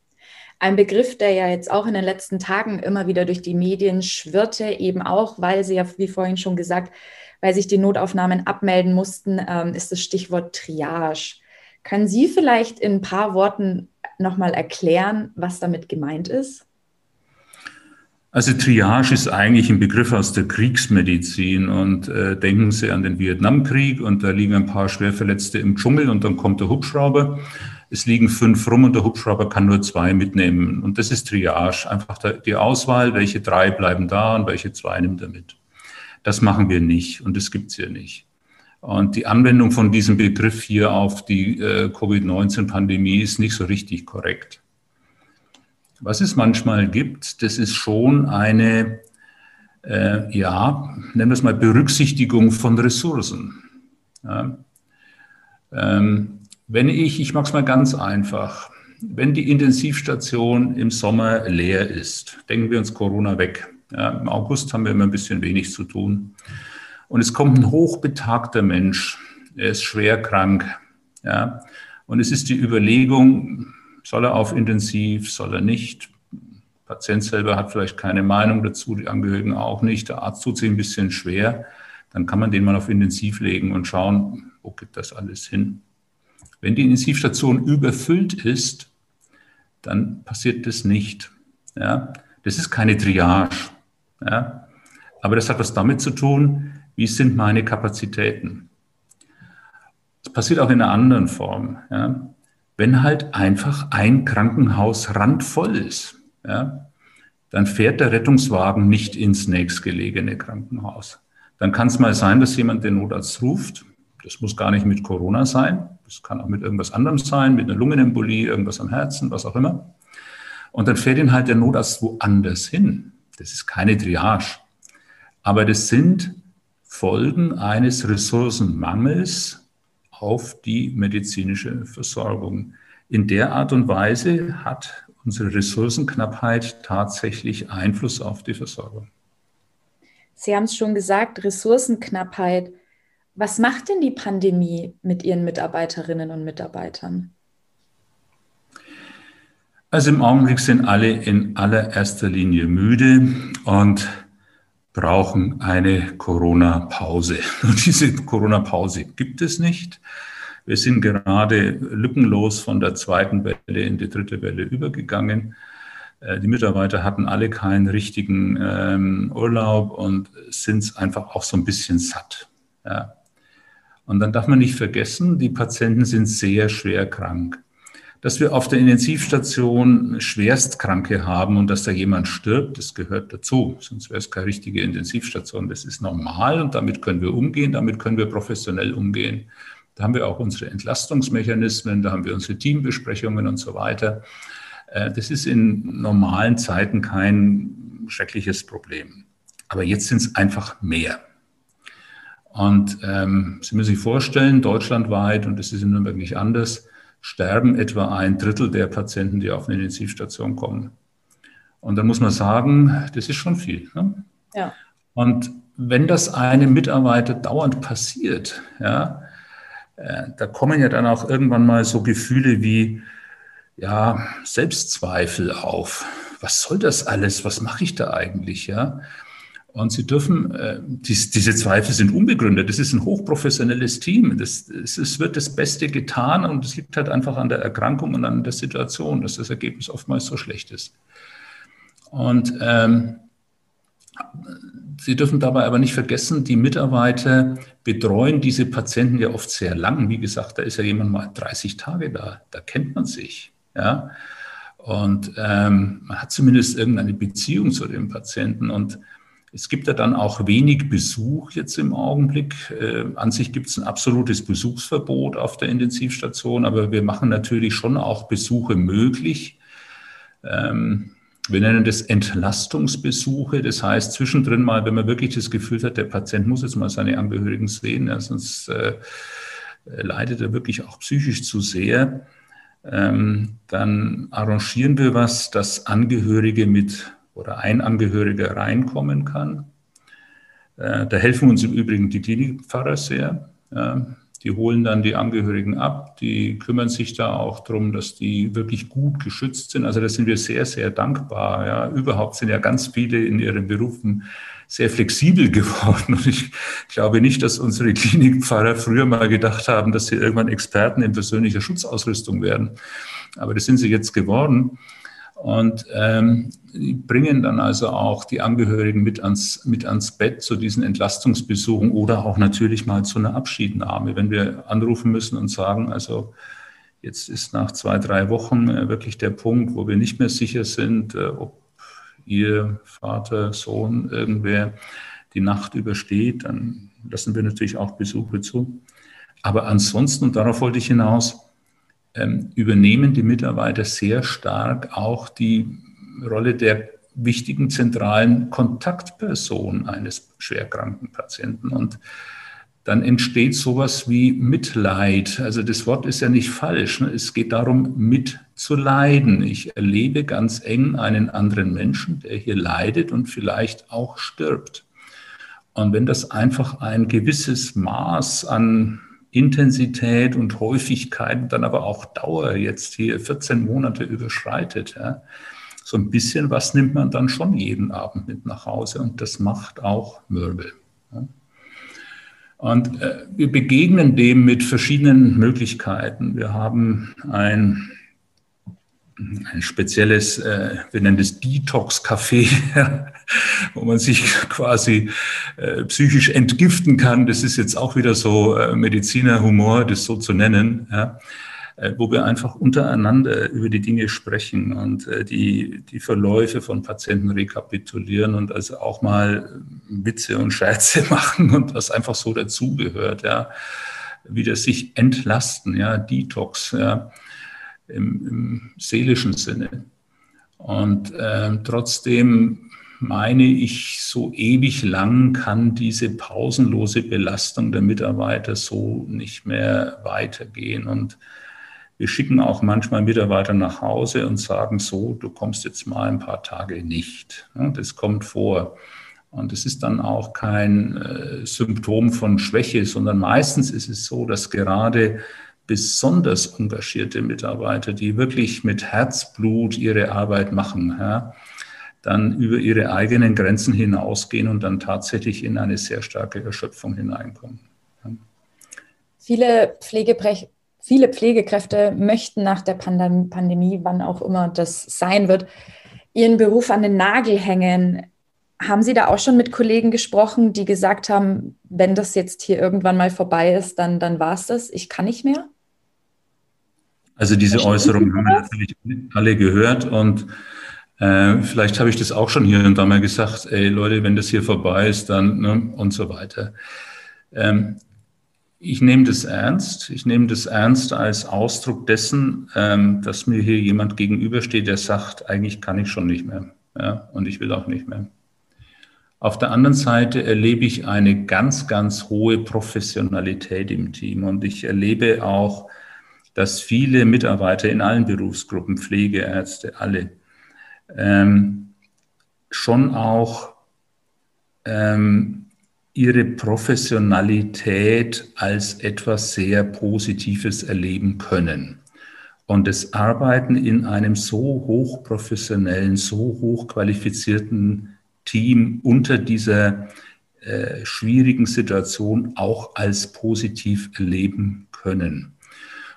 S1: Ein Begriff, der ja jetzt auch in den letzten Tagen immer wieder durch die Medien schwirrte, eben auch, weil Sie ja, wie vorhin schon gesagt, weil sich die Notaufnahmen abmelden mussten, ähm, ist das Stichwort Triage. Können Sie vielleicht in ein paar Worten nochmal erklären, was damit gemeint ist?
S3: Also Triage ist eigentlich ein Begriff aus der Kriegsmedizin und äh, denken Sie an den Vietnamkrieg und da liegen ein paar Schwerverletzte im Dschungel und dann kommt der Hubschrauber. Es liegen fünf rum und der Hubschrauber kann nur zwei mitnehmen und das ist Triage, einfach die Auswahl, welche drei bleiben da und welche zwei nimmt er mit. Das machen wir nicht und das gibt's hier nicht. Und die Anwendung von diesem Begriff hier auf die äh, Covid-19-Pandemie ist nicht so richtig korrekt. Was es manchmal gibt, das ist schon eine, äh, ja, nennen wir es mal Berücksichtigung von Ressourcen. Ja. Ähm, wenn ich, ich mache es mal ganz einfach, wenn die Intensivstation im Sommer leer ist, denken wir uns Corona weg. Ja, Im August haben wir immer ein bisschen wenig zu tun. Und es kommt ein hochbetagter Mensch, er ist schwer krank. Ja, und es ist die Überlegung, soll er auf Intensiv, soll er nicht? Der Patient selber hat vielleicht keine Meinung dazu, die Angehörigen auch nicht. Der Arzt tut sich ein bisschen schwer. Dann kann man den mal auf Intensiv legen und schauen, wo geht das alles hin. Wenn die Intensivstation überfüllt ist, dann passiert das nicht. Ja? Das ist keine Triage. Ja? Aber das hat was damit zu tun, wie sind meine Kapazitäten. Das passiert auch in einer anderen Form. Ja? Wenn halt einfach ein Krankenhaus randvoll ist, ja, dann fährt der Rettungswagen nicht ins nächstgelegene Krankenhaus. Dann kann es mal sein, dass jemand den Notarzt ruft, Das muss gar nicht mit Corona sein. Das kann auch mit irgendwas anderem sein, mit einer Lungenembolie, irgendwas am Herzen, was auch immer. Und dann fährt ihn halt der Notarzt woanders hin. Das ist keine Triage. Aber das sind Folgen eines Ressourcenmangels auf die medizinische Versorgung. In der Art und Weise hat unsere Ressourcenknappheit tatsächlich Einfluss auf die Versorgung.
S1: Sie haben es schon gesagt, Ressourcenknappheit. Was macht denn die Pandemie mit Ihren Mitarbeiterinnen und Mitarbeitern?
S3: Also im Augenblick sind alle in allererster Linie müde und brauchen eine Corona-Pause. Diese Corona-Pause gibt es nicht. Wir sind gerade lückenlos von der zweiten Welle in die dritte Welle übergegangen. Äh, die Mitarbeiter hatten alle keinen richtigen ähm, Urlaub und sind es einfach auch so ein bisschen satt. Ja. Und dann darf man nicht vergessen, die Patienten sind sehr schwer krank. Dass wir auf der Intensivstation Schwerstkranke haben und dass da jemand stirbt, das gehört dazu. Sonst wäre es keine richtige Intensivstation. Das ist normal und damit können wir umgehen, damit können wir professionell umgehen. Da haben wir auch unsere Entlastungsmechanismen, da haben wir unsere Teambesprechungen und so weiter. Äh, das ist in normalen Zeiten kein schreckliches Problem. Aber jetzt sind es einfach mehr. Und ähm, Sie müssen sich vorstellen, deutschlandweit, und das ist in Nürnberg nicht anders, sterben etwa ein Drittel der Patienten, die auf eine Intensivstation kommen. Und dann muss man sagen, das ist schon viel. Ne? Ja. Und wenn das einem Mitarbeiter dauernd passiert, ja, äh, da kommen ja dann auch irgendwann mal so Gefühle wie, ja, Selbstzweifel auf. Was soll das alles? Was mache ich da eigentlich? Ja? Und Sie dürfen, äh, dies, diese Zweifel sind unbegründet. Das ist ein hochprofessionelles Team. Das, es, es wird das Beste getan und es liegt halt einfach an der Erkrankung und an der Situation, dass das Ergebnis oftmals so schlecht ist. Und ähm, Sie dürfen dabei aber nicht vergessen, die Mitarbeiter betreuen diese Patienten ja oft sehr lang. Wie gesagt, da ist ja jemand mal 30 Tage da, da kennt man sich. Ja? Und ähm, man hat zumindest irgendeine Beziehung zu dem Patienten. Und es gibt ja dann auch wenig Besuch jetzt im Augenblick. Äh, an sich gibt es ein absolutes Besuchsverbot auf der Intensivstation, aber wir machen natürlich schon auch Besuche möglich. Ähm, wir nennen das Entlastungsbesuche. Das heißt, zwischendrin mal, wenn man wirklich das Gefühl hat, der Patient muss jetzt mal seine Angehörigen sehen, ja, sonst äh, leidet er wirklich auch psychisch zu sehr ähm, dann arrangieren wir was, dass Angehörige mit oder ein Angehöriger reinkommen kann. Äh, da helfen uns im Übrigen die Klinikpfarrer sehr. Die holen dann die Angehörigen ab, die kümmern sich da auch darum, dass die wirklich gut geschützt sind. Also da sind wir sehr, sehr dankbar. Ja. Überhaupt sind ja ganz viele in ihren Berufen sehr flexibel geworden. Und ich glaube nicht, dass unsere Klinikpfarrer früher mal gedacht haben, dass sie irgendwann Experten in persönlicher Schutzausrüstung werden. Aber das sind sie jetzt geworden. Und ähm, bringen dann also auch die Angehörigen mit ans, mit ans Bett zu diesen Entlastungsbesuchen oder auch natürlich mal zu einer Abschiednahme, wenn wir anrufen müssen und sagen, also jetzt ist nach zwei, drei Wochen äh, wirklich der Punkt, wo wir nicht mehr sicher sind, äh, ob ihr Vater, Sohn, irgendwer die Nacht übersteht, dann lassen wir natürlich auch Besuche zu. Aber ansonsten, und darauf wollte ich hinaus, übernehmen die Mitarbeiter sehr stark auch die Rolle der wichtigen zentralen Kontaktperson eines schwerkranken Patienten. Und dann entsteht sowas wie Mitleid. Also das Wort ist ja nicht falsch. Ne? Es geht darum, mitzuleiden. Ich erlebe ganz eng einen anderen Menschen, der hier leidet und vielleicht auch stirbt. Und wenn das einfach ein gewisses Maß an Intensität und Häufigkeit, dann aber auch Dauer jetzt hier 14 Monate überschreitet, ja, so ein bisschen was nimmt man dann schon jeden Abend mit nach Hause und das macht auch Mürbel. Ja. Und äh, wir begegnen dem mit verschiedenen Möglichkeiten. Wir haben ein, ein spezielles, äh, wir nennen es Detox-Café, wo man sich quasi äh, psychisch entgiften kann. Das ist jetzt auch wieder so äh, Medizinerhumor, das so zu nennen. Ja äh, wo wir einfach untereinander über die Dinge sprechen und äh, die, die Verläufe von Patienten rekapitulieren und also auch mal Witze und Scherze machen und was einfach so dazugehört. Ja. wieder sich entlasten, ja, Detox, ja, im, im seelischen Sinne. Und äh, trotzdem meine ich, so ewig lang kann diese pausenlose Belastung der Mitarbeiter so nicht mehr weitergehen. Und wir schicken auch manchmal Mitarbeiter nach Hause und sagen so, du kommst jetzt mal ein paar Tage nicht. Das kommt vor. Und es ist dann auch kein äh, Symptom von Schwäche, sondern meistens ist es so, dass gerade besonders engagierte Mitarbeiter, die wirklich mit Herzblut ihre Arbeit machen, ja, dann über ihre eigenen Grenzen hinausgehen und dann tatsächlich in eine sehr starke Erschöpfung hineinkommen. Ja.
S1: Viele, Pflegebrech viele Pflegekräfte möchten nach der Pandem Pandemie, wann auch immer das sein wird, ihren Beruf an den Nagel hängen. Haben Sie da auch schon mit Kollegen gesprochen, die gesagt haben, wenn das jetzt hier irgendwann mal vorbei ist, dann, dann war es das, ich kann nicht mehr?
S3: Also diese Äußerung haben wir natürlich alle gehört und äh, vielleicht habe ich das auch schon hier und da mal gesagt, ey Leute, wenn das hier vorbei ist, dann ne, und so weiter. Ähm, ich nehme das ernst. Ich nehme das ernst als Ausdruck dessen, ähm, dass mir hier jemand gegenübersteht, der sagt, eigentlich kann ich schon nicht mehr. Ja, und ich will auch nicht mehr. Auf der anderen Seite erlebe ich eine ganz, ganz hohe Professionalität im Team und ich erlebe auch, dass viele Mitarbeiter in allen Berufsgruppen, Pflegeärzte, alle, ähm, schon auch ähm, ihre Professionalität als etwas sehr Positives erleben können. Und das Arbeiten in einem so hochprofessionellen, so hochqualifizierten Team unter dieser äh, schwierigen Situation auch als positiv erleben können.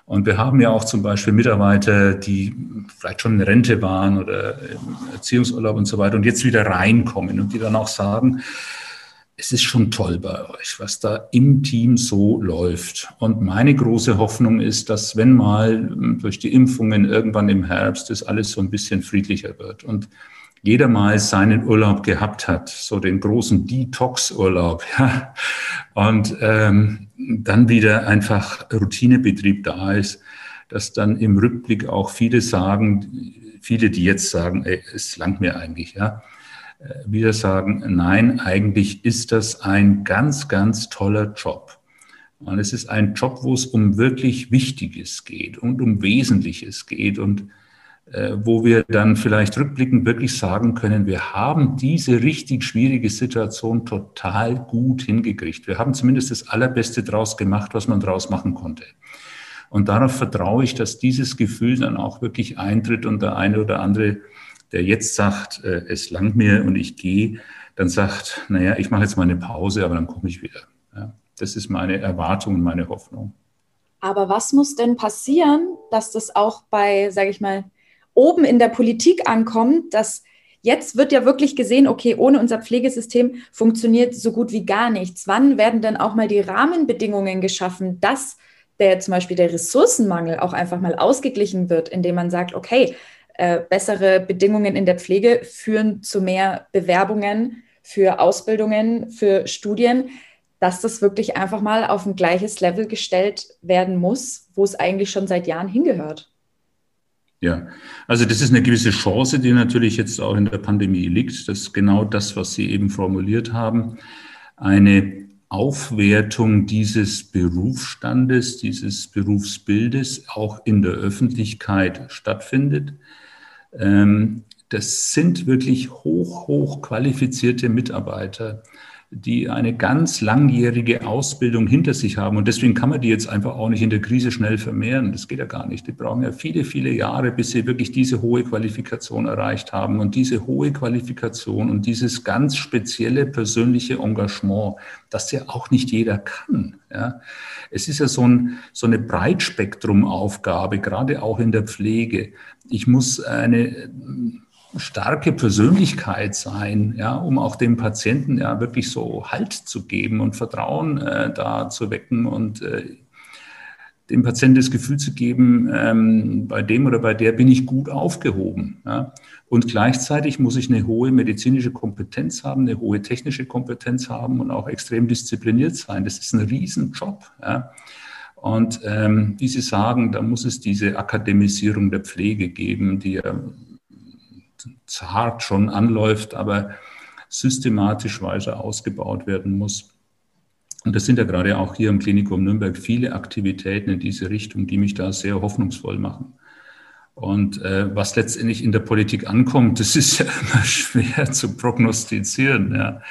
S3: Und wir haben ja auch zum Beispiel Mitarbeiter, die vielleicht schon in Rente waren oder im Erziehungsurlaub und so weiter und jetzt wieder reinkommen und die dann auch sagen, es ist schon toll bei euch, was da im Team so läuft. Und meine große Hoffnung ist, dass wenn mal durch die Impfungen irgendwann im Herbst das alles so ein bisschen friedlicher wird und jeder mal seinen Urlaub gehabt hat, so den großen Detox-Urlaub, ja, und ähm, dann wieder einfach Routinebetrieb da ist, dass dann im Rückblick auch viele sagen, viele, die jetzt sagen, ey, es langt mir eigentlich, ja, äh, wieder sagen, nein, eigentlich ist das ein ganz, ganz toller Job. Und es ist ein Job, wo es um wirklich Wichtiges geht und um Wesentliches geht und wo wir dann vielleicht rückblickend wirklich sagen können, wir haben diese richtig schwierige Situation total gut hingekriegt. Wir haben zumindest das Allerbeste draus gemacht, was man draus machen konnte. Und darauf vertraue ich, dass dieses Gefühl dann auch wirklich eintritt und der eine oder andere, der jetzt sagt, äh, es langt mir und ich gehe, dann sagt, naja, ich mache jetzt mal eine Pause, aber dann komme ich wieder. Ja, das ist meine Erwartung und meine Hoffnung.
S1: Aber was muss denn passieren, dass das auch bei, sage ich mal, oben in der Politik ankommt, dass jetzt wird ja wirklich gesehen, okay, ohne unser Pflegesystem funktioniert so gut wie gar nichts. Wann werden denn auch mal die Rahmenbedingungen geschaffen, dass der zum Beispiel der Ressourcenmangel auch einfach mal ausgeglichen wird, indem man sagt, okay, äh, bessere Bedingungen in der Pflege führen zu mehr Bewerbungen für Ausbildungen, für Studien, dass das wirklich einfach mal auf ein gleiches Level gestellt werden muss, wo es eigentlich schon seit Jahren hingehört.
S3: Ja, also das ist eine gewisse Chance, die natürlich jetzt auch in der Pandemie liegt. Das ist genau das, was Sie eben formuliert haben. Eine Aufwertung dieses Berufsstandes, dieses Berufsbildes auch in der Öffentlichkeit stattfindet. Ähm, das sind wirklich hoch, hoch qualifizierte Mitarbeiter die eine ganz langjährige Ausbildung hinter sich haben. Und deswegen kann man die jetzt einfach auch nicht in der Krise schnell vermehren. Das geht ja gar nicht. Die brauchen ja viele, viele Jahre, bis sie wirklich diese hohe Qualifikation erreicht haben. Und diese hohe Qualifikation und dieses ganz spezielle persönliche Engagement, das ja auch nicht jeder kann. Ja. Es ist ja so, ein, so eine Breitspektrumaufgabe, gerade auch in der Pflege. Ich muss eine starke Persönlichkeit sein, ja, um auch dem Patienten ja wirklich so Halt zu geben und Vertrauen äh, da zu wecken und äh, dem Patienten das Gefühl zu geben, ähm, bei dem oder bei der bin ich gut aufgehoben. Ja. Und gleichzeitig muss ich eine hohe medizinische Kompetenz haben, eine hohe technische Kompetenz haben und auch extrem diszipliniert sein. Das ist ein Riesenjob. Ja. Und ähm, wie Sie sagen, da muss es diese Akademisierung der Pflege geben, die ja zart schon anläuft, aber systematisch weiter ausgebaut werden muss. Und das sind ja gerade auch hier im Klinikum Nürnberg viele Aktivitäten in diese Richtung, die mich da sehr hoffnungsvoll machen. Und äh, was letztendlich in der Politik ankommt, das ist ja immer schwer zu prognostizieren. Ja.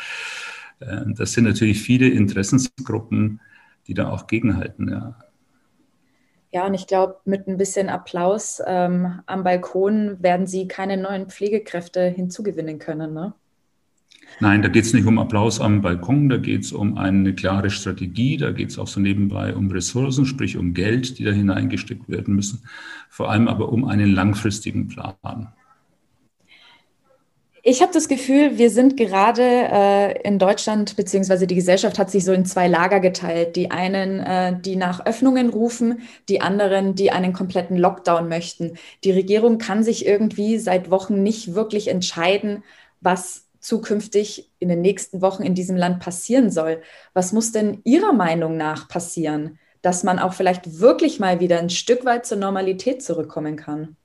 S3: Äh, das sind natürlich viele Interessensgruppen, die da auch gegenhalten. Ja.
S1: Ja, und ich glaube, mit ein bisschen Applaus ähm, am Balkon werden Sie keine neuen Pflegekräfte hinzugewinnen können. Ne?
S3: Nein, da geht es nicht um Applaus am Balkon, da geht es um eine klare Strategie, da geht es auch so nebenbei um Ressourcen, sprich um Geld, die da hineingesteckt werden müssen, vor allem aber um einen langfristigen Plan.
S1: Ich habe das Gefühl, wir sind gerade äh, in Deutschland, beziehungsweise die Gesellschaft hat sich so in zwei Lager geteilt. Die einen, äh, die nach Öffnungen rufen, die anderen, die einen kompletten Lockdown möchten. Die Regierung kann sich irgendwie seit Wochen nicht wirklich entscheiden, was zukünftig in den nächsten Wochen in diesem Land passieren soll. Was muss denn Ihrer Meinung nach passieren, dass man auch vielleicht wirklich mal wieder ein Stück weit zur Normalität zurückkommen kann?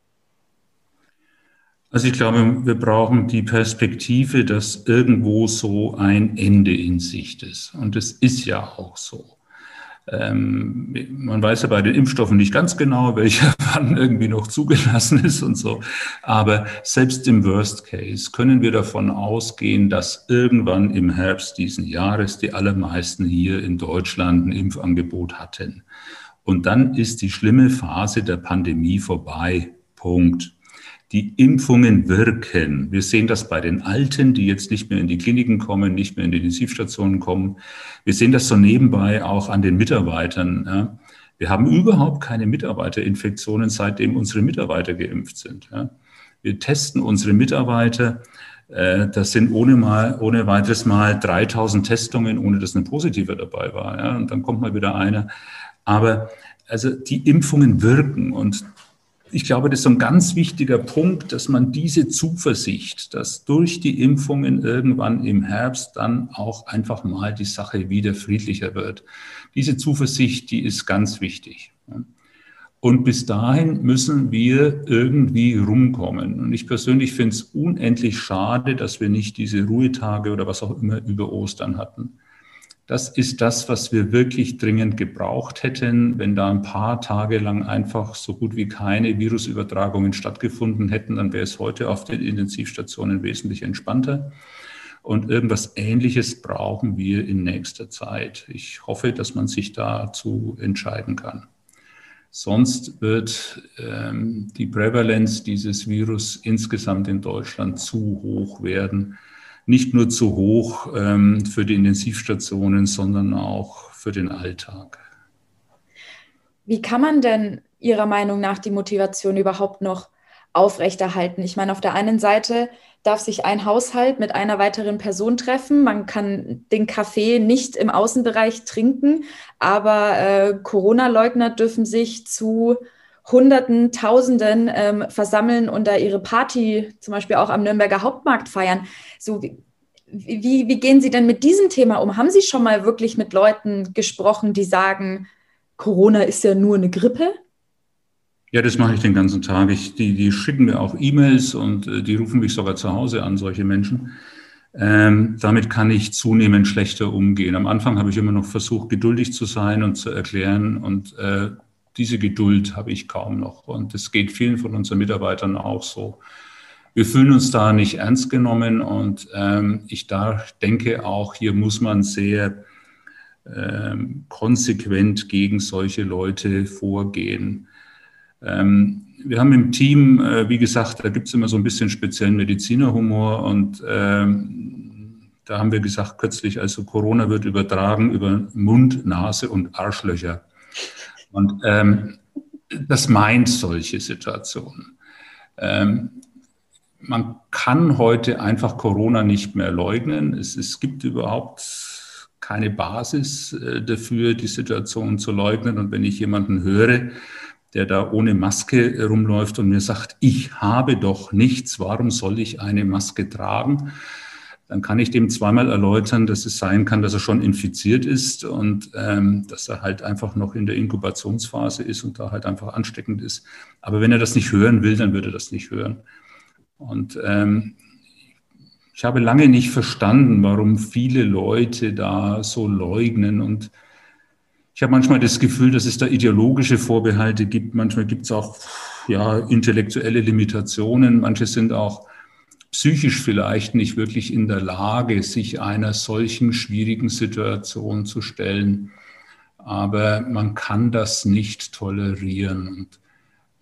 S3: Also ich glaube, wir brauchen die Perspektive, dass irgendwo so ein Ende in Sicht ist. Und es ist ja auch so. Ähm, man weiß ja bei den Impfstoffen nicht ganz genau, welcher wann irgendwie noch zugelassen ist und so. Aber selbst im Worst Case können wir davon ausgehen, dass irgendwann im Herbst diesen Jahres die allermeisten hier in Deutschland ein Impfangebot hatten. Und dann ist die schlimme Phase der Pandemie vorbei. Punkt. Die Impfungen wirken. Wir sehen das bei den Alten, die jetzt nicht mehr in die Kliniken kommen, nicht mehr in die Intensivstationen kommen. Wir sehen das so nebenbei auch an den Mitarbeitern. Ja. Wir haben überhaupt keine Mitarbeiterinfektionen, seitdem unsere Mitarbeiter geimpft sind. Ja. Wir testen unsere Mitarbeiter. Äh, das sind ohne, mal, ohne weiteres mal 3000 Testungen, ohne dass ein positiver dabei war. Ja. Und dann kommt mal wieder einer. Aber also die Impfungen wirken und ich glaube, das ist ein ganz wichtiger Punkt, dass man diese Zuversicht, dass durch die Impfungen irgendwann im Herbst dann auch einfach mal die Sache wieder friedlicher wird. Diese Zuversicht, die ist ganz wichtig. Und bis dahin müssen wir irgendwie rumkommen. Und ich persönlich finde es unendlich schade, dass wir nicht diese Ruhetage oder was auch immer über Ostern hatten. Das ist das, was wir wirklich dringend gebraucht hätten, wenn da ein paar Tage lang einfach so gut wie keine Virusübertragungen stattgefunden hätten, dann wäre es heute auf den Intensivstationen wesentlich entspannter. Und irgendwas Ähnliches brauchen wir in nächster Zeit. Ich hoffe, dass man sich dazu entscheiden kann. Sonst wird ähm, die Prävalenz dieses Virus insgesamt in Deutschland zu hoch werden nicht nur zu hoch ähm, für die Intensivstationen, sondern auch für den Alltag.
S1: Wie kann man denn Ihrer Meinung nach die Motivation überhaupt noch aufrechterhalten? Ich meine, auf der einen Seite darf sich ein Haushalt mit einer weiteren Person treffen. Man kann den Kaffee nicht im Außenbereich trinken, aber äh, Corona-Leugner dürfen sich zu Hunderten, Tausenden ähm, versammeln und da ihre Party zum Beispiel auch am Nürnberger Hauptmarkt feiern. So, wie, wie, wie gehen Sie denn mit diesem Thema um? Haben Sie schon mal wirklich mit Leuten gesprochen, die sagen, Corona ist ja nur eine Grippe?
S3: Ja, das mache ich den ganzen Tag. Ich, die, die schicken mir auch E-Mails und äh, die rufen mich sogar zu Hause an, solche Menschen. Ähm, damit kann ich zunehmend schlechter umgehen. Am Anfang habe ich immer noch versucht, geduldig zu sein und zu erklären und äh, diese Geduld habe ich kaum noch. Und das geht vielen von unseren Mitarbeitern auch so. Wir fühlen uns da nicht ernst genommen und ähm, ich da denke auch, hier muss man sehr ähm, konsequent gegen solche Leute vorgehen. Ähm, wir haben im Team, äh, wie gesagt, da gibt es immer so ein bisschen speziellen Medizinerhumor und ähm, da haben wir gesagt kürzlich, also Corona wird übertragen über Mund, Nase und Arschlöcher. Und ähm, das meint solche Situationen. Ähm, man kann heute einfach Corona nicht mehr leugnen. Es, es gibt überhaupt keine Basis äh, dafür, die Situation zu leugnen. Und wenn ich jemanden höre, der da ohne Maske rumläuft und mir sagt, ich habe doch nichts, warum soll ich eine Maske tragen? Dann kann ich dem zweimal erläutern, dass es sein kann, dass er schon infiziert ist und ähm, dass er halt einfach noch in der Inkubationsphase ist und da halt einfach ansteckend ist. Aber wenn er das nicht hören will, dann wird er das nicht hören. Und ähm, ich habe lange nicht verstanden, warum viele Leute da so leugnen. Und ich habe manchmal das Gefühl, dass es da ideologische Vorbehalte gibt. Manchmal gibt es auch ja, intellektuelle Limitationen. Manche sind auch psychisch vielleicht nicht wirklich in der Lage, sich einer solchen schwierigen Situation zu stellen. Aber man kann das nicht tolerieren. Und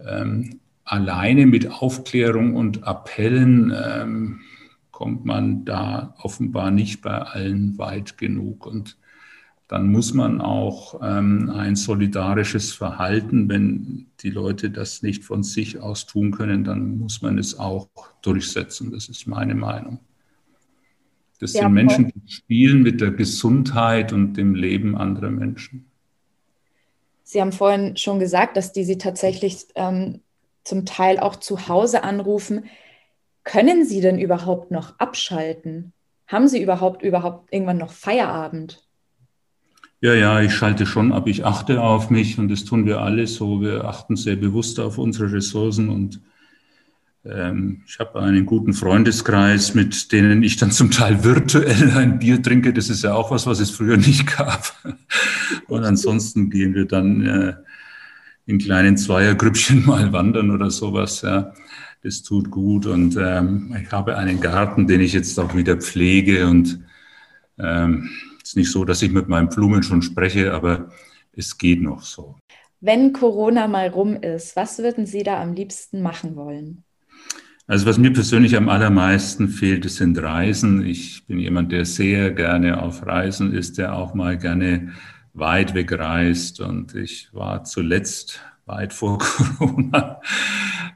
S3: ähm, alleine mit Aufklärung und Appellen ähm, kommt man da offenbar nicht bei allen weit genug. Und dann muss man auch ähm, ein solidarisches Verhalten, wenn die Leute das nicht von sich aus tun können, dann muss man es auch durchsetzen. Das ist meine Meinung. Das ja, sind Menschen, die spielen mit der Gesundheit und dem Leben anderer Menschen.
S1: Sie haben vorhin schon gesagt, dass die Sie tatsächlich ähm, zum Teil auch zu Hause anrufen. Können Sie denn überhaupt noch abschalten? Haben Sie überhaupt überhaupt irgendwann noch Feierabend?
S3: Ja, ja, ich schalte schon ab. Ich achte auf mich und das tun wir alle so. Wir achten sehr bewusst auf unsere Ressourcen und ähm, ich habe einen guten Freundeskreis, mit denen ich dann zum Teil virtuell ein Bier trinke. Das ist ja auch was, was es früher nicht gab. Und ansonsten gehen wir dann äh, in kleinen Zweiergrüppchen mal wandern oder sowas. Ja. Das tut gut und ähm, ich habe einen Garten, den ich jetzt auch wieder pflege und ähm, ist nicht so, dass ich mit meinen Blumen schon spreche, aber es geht noch so.
S1: Wenn Corona mal rum ist, was würden Sie da am liebsten machen wollen?
S3: Also was mir persönlich am allermeisten fehlt, das sind Reisen. Ich bin jemand, der sehr gerne auf Reisen ist, der auch mal gerne weit weg reist. Und ich war zuletzt weit vor Corona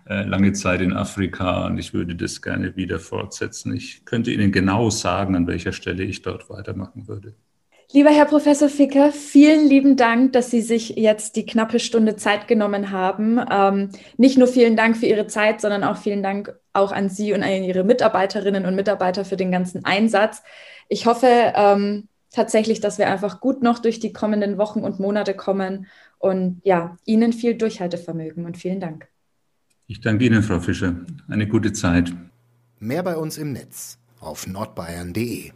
S3: äh, lange Zeit in Afrika und ich würde das gerne wieder fortsetzen. Ich könnte Ihnen genau sagen, an welcher Stelle ich dort weitermachen würde.
S1: Lieber Herr Professor Ficker, vielen lieben Dank, dass Sie sich jetzt die knappe Stunde Zeit genommen haben. Ähm, nicht nur vielen Dank für Ihre Zeit, sondern auch vielen Dank auch an Sie und an Ihre Mitarbeiterinnen und Mitarbeiter für den ganzen Einsatz. Ich hoffe ähm, tatsächlich, dass wir einfach gut noch durch die kommenden Wochen und Monate kommen und ja, Ihnen viel Durchhaltevermögen und vielen Dank.
S3: Ich danke Ihnen, Frau Fischer. Eine gute Zeit.
S2: Mehr bei uns im Netz auf nordbayern.de